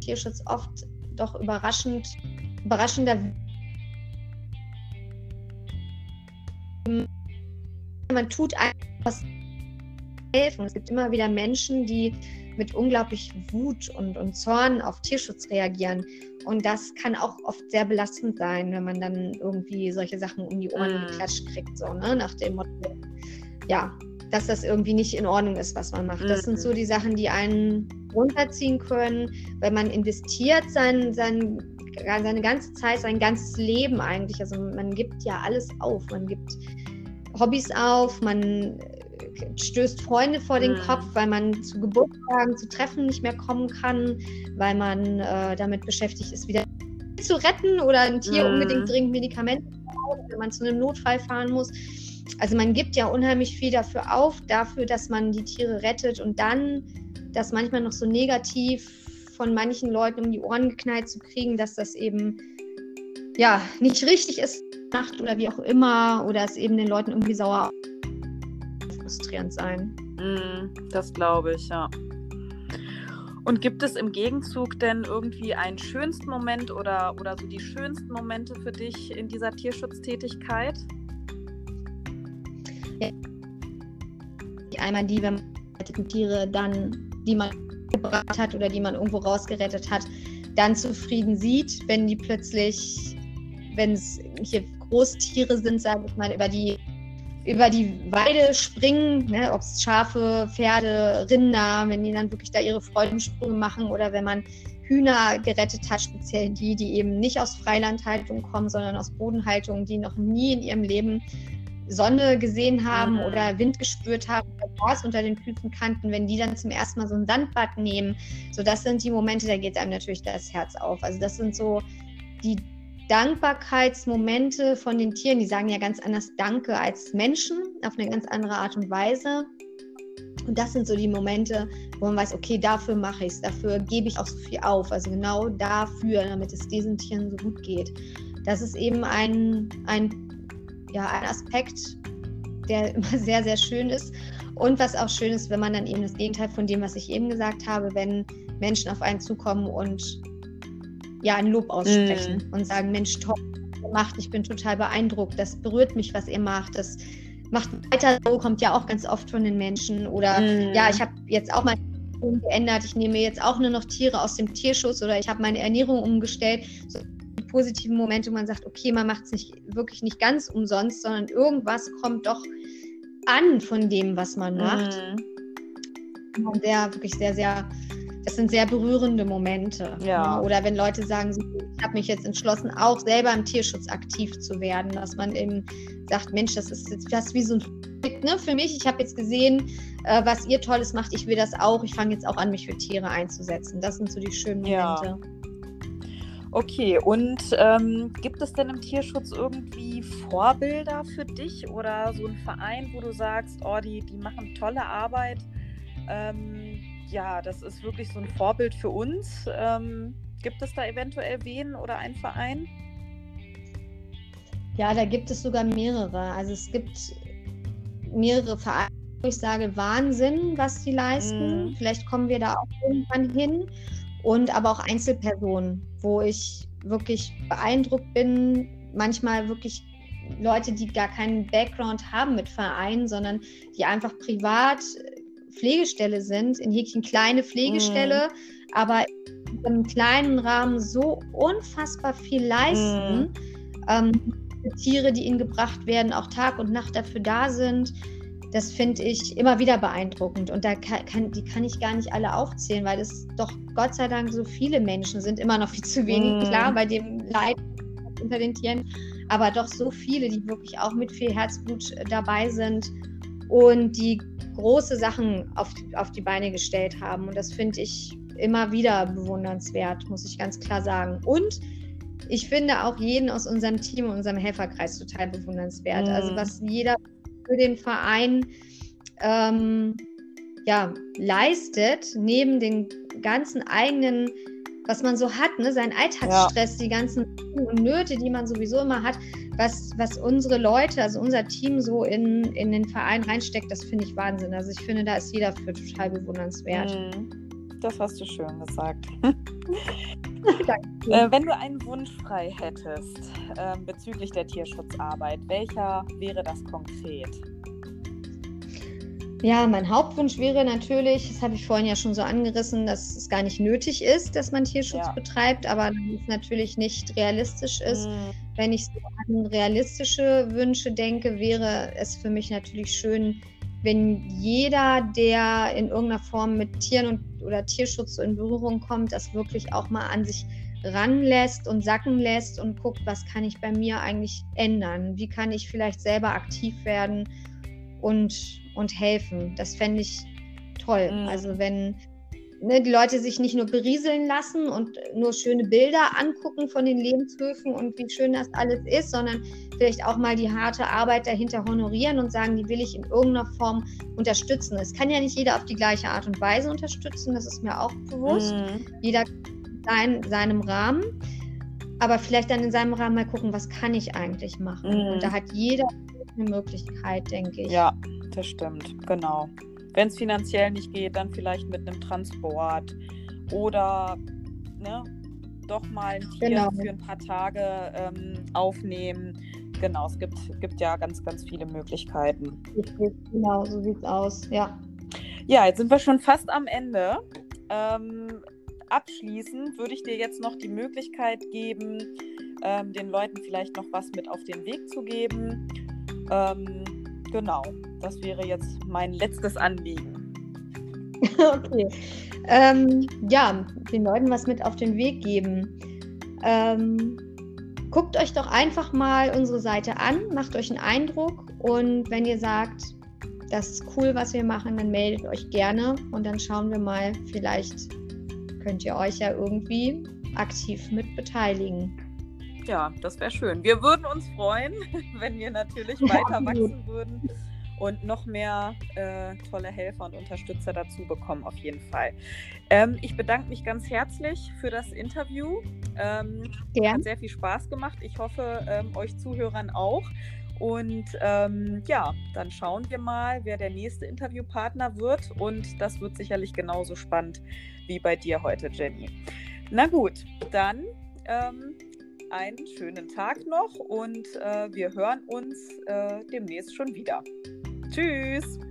Tierschutz oft doch überraschend, überraschender man tut einfach was helfen. Es gibt immer wieder Menschen, die mit unglaublich Wut und, und Zorn auf Tierschutz reagieren. Und das kann auch oft sehr belastend sein, wenn man dann irgendwie solche Sachen um die Ohren mm. geklatscht kriegt, so, ne? Nach dem Motto, ja, dass das irgendwie nicht in Ordnung ist, was man macht. Das sind so die Sachen, die einen runterziehen können, weil man investiert sein, sein, seine ganze Zeit, sein ganzes Leben eigentlich. Also man gibt ja alles auf. Man gibt Hobbys auf, man stößt Freunde vor den mhm. Kopf, weil man zu Geburtstagen, zu Treffen nicht mehr kommen kann, weil man äh, damit beschäftigt ist, wieder zu retten oder ein Tier mhm. unbedingt dringend Medikamente braucht, wenn man zu einem Notfall fahren muss. Also man gibt ja unheimlich viel dafür auf, dafür, dass man die Tiere rettet und dann das manchmal noch so negativ von manchen Leuten um die Ohren geknallt zu kriegen, dass das eben ja nicht richtig ist, macht oder wie auch immer, oder es eben den Leuten irgendwie sauer frustrierend sein. Mm, das glaube ich, ja. Und gibt es im Gegenzug denn irgendwie einen schönsten Moment oder, oder so die schönsten Momente für dich in dieser Tierschutztätigkeit? Einmal die, wenn man Tiere dann, die man gebracht hat oder die man irgendwo rausgerettet hat, dann zufrieden sieht, wenn die plötzlich, wenn es hier Großtiere sind, sage ich mal, über die über die Weide springen, ne, ob es Schafe, Pferde, Rinder, wenn die dann wirklich da ihre Freudensprünge machen oder wenn man Hühner gerettet hat, speziell die, die eben nicht aus Freilandhaltung kommen, sondern aus Bodenhaltung, die noch nie in ihrem Leben Sonne gesehen haben mhm. oder Wind gespürt haben, Gras unter den Füßen kannten, wenn die dann zum ersten Mal so ein Sandbad nehmen. So, das sind die Momente, da geht einem natürlich das Herz auf. Also das sind so die Dankbarkeitsmomente von den Tieren. Die sagen ja ganz anders Danke als Menschen, auf eine ganz andere Art und Weise. Und das sind so die Momente, wo man weiß, okay, dafür mache ich es, dafür gebe ich auch so viel auf. Also genau dafür, damit es diesen Tieren so gut geht. Das ist eben ein, ein, ja, ein Aspekt, der [LAUGHS] immer sehr, sehr schön ist. Und was auch schön ist, wenn man dann eben das Gegenteil von dem, was ich eben gesagt habe, wenn Menschen auf einen zukommen und ja, ein Lob aussprechen mm. und sagen, Mensch, toll, was ihr macht, ich bin total beeindruckt, das berührt mich, was ihr macht, das macht weiter so, kommt ja auch ganz oft von den Menschen. Oder mm. ja, ich habe jetzt auch mal geändert, ich nehme jetzt auch nur noch Tiere aus dem Tierschutz oder ich habe meine Ernährung umgestellt. So positiven Momente, wo man sagt, okay, man macht es nicht wirklich nicht ganz umsonst, sondern irgendwas kommt doch an von dem, was man macht. Mm. Sehr, wirklich sehr, sehr das sind sehr berührende Momente. Ja. Ne? Oder wenn Leute sagen, ich habe mich jetzt entschlossen, auch selber im Tierschutz aktiv zu werden, dass man eben sagt, Mensch, das ist jetzt fast wie so ein ne, für mich. Ich habe jetzt gesehen, äh, was ihr Tolles macht. Ich will das auch. Ich fange jetzt auch an, mich für Tiere einzusetzen. Das sind so die schönen Momente. Ja. Okay, und ähm, gibt es denn im Tierschutz irgendwie Vorbilder für dich oder so ein Verein, wo du sagst, oh, die, die machen tolle Arbeit? Ähm, ja, das ist wirklich so ein Vorbild für uns. Ähm, gibt es da eventuell wen oder einen Verein? Ja, da gibt es sogar mehrere. Also es gibt mehrere Vereine, wo ich sage, Wahnsinn, was sie leisten. Mm. Vielleicht kommen wir da auch irgendwann hin. Und aber auch Einzelpersonen, wo ich wirklich beeindruckt bin, manchmal wirklich Leute, die gar keinen Background haben mit Vereinen, sondern die einfach privat Pflegestelle sind, in Häkchen kleine Pflegestelle, mm. aber in einem kleinen Rahmen so unfassbar viel leisten. Mm. Ähm, Tiere, die ihnen gebracht werden, auch Tag und Nacht dafür da sind. Das finde ich immer wieder beeindruckend. Und da kann, die kann ich gar nicht alle aufzählen, weil es doch Gott sei Dank so viele Menschen sind, immer noch viel zu wenig, mm. klar, bei dem Leid unter den Tieren, aber doch so viele, die wirklich auch mit viel Herzblut dabei sind und die große Sachen auf, auf die Beine gestellt haben. Und das finde ich immer wieder bewundernswert, muss ich ganz klar sagen. Und ich finde auch jeden aus unserem Team, unserem Helferkreis total bewundernswert. Mhm. Also was jeder für den Verein ähm, ja, leistet, neben den ganzen eigenen was man so hat, ne? sein Alltagsstress, ja. die ganzen Nöte, die man sowieso immer hat, was, was unsere Leute, also unser Team so in, in den Verein reinsteckt, das finde ich Wahnsinn. Also ich finde, da ist jeder für total bewundernswert. Mhm. Das hast du schön gesagt. [LAUGHS] äh, wenn du einen Wunsch frei hättest äh, bezüglich der Tierschutzarbeit, welcher wäre das konkret? Ja, mein Hauptwunsch wäre natürlich, das habe ich vorhin ja schon so angerissen, dass es gar nicht nötig ist, dass man Tierschutz ja. betreibt, aber es natürlich nicht realistisch ist. Mhm. Wenn ich so an realistische Wünsche denke, wäre es für mich natürlich schön, wenn jeder, der in irgendeiner Form mit Tieren und, oder Tierschutz in Berührung kommt, das wirklich auch mal an sich ranlässt und sacken lässt und guckt, was kann ich bei mir eigentlich ändern? Wie kann ich vielleicht selber aktiv werden? Und und helfen. Das fände ich toll. Mhm. Also wenn ne, die Leute sich nicht nur berieseln lassen und nur schöne Bilder angucken von den Lebenshöfen und wie schön das alles ist, sondern vielleicht auch mal die harte Arbeit dahinter honorieren und sagen, die will ich in irgendeiner Form unterstützen. Es kann ja nicht jeder auf die gleiche Art und Weise unterstützen, das ist mir auch bewusst. Mhm. Jeder in seinem Rahmen. Aber vielleicht dann in seinem Rahmen mal gucken, was kann ich eigentlich machen. Mhm. Und da hat jeder eine Möglichkeit, denke ich. Ja, das stimmt, genau. Wenn es finanziell nicht geht, dann vielleicht mit einem Transport oder ne, doch mal ein Tier genau. für ein paar Tage ähm, aufnehmen. Genau, es gibt, gibt ja ganz, ganz viele Möglichkeiten. Genau, so sieht es aus, ja. Ja, jetzt sind wir schon fast am Ende. Ähm, abschließend würde ich dir jetzt noch die Möglichkeit geben, ähm, den Leuten vielleicht noch was mit auf den Weg zu geben. Ähm, genau, das wäre jetzt mein letztes Anliegen. [LAUGHS] okay. Ähm, ja, den Leuten was mit auf den Weg geben. Ähm, guckt euch doch einfach mal unsere Seite an, macht euch einen Eindruck und wenn ihr sagt, das ist cool, was wir machen, dann meldet euch gerne und dann schauen wir mal, vielleicht könnt ihr euch ja irgendwie aktiv mit beteiligen. Ja, das wäre schön. Wir würden uns freuen, [LAUGHS] wenn wir natürlich weiter wachsen würden und noch mehr äh, tolle Helfer und Unterstützer dazu bekommen, auf jeden Fall. Ähm, ich bedanke mich ganz herzlich für das Interview. Ähm, Hat sehr viel Spaß gemacht. Ich hoffe, ähm, euch Zuhörern auch. Und ähm, ja, dann schauen wir mal, wer der nächste Interviewpartner wird. Und das wird sicherlich genauso spannend wie bei dir heute, Jenny. Na gut, dann ähm, einen schönen Tag noch und äh, wir hören uns äh, demnächst schon wieder. Tschüss!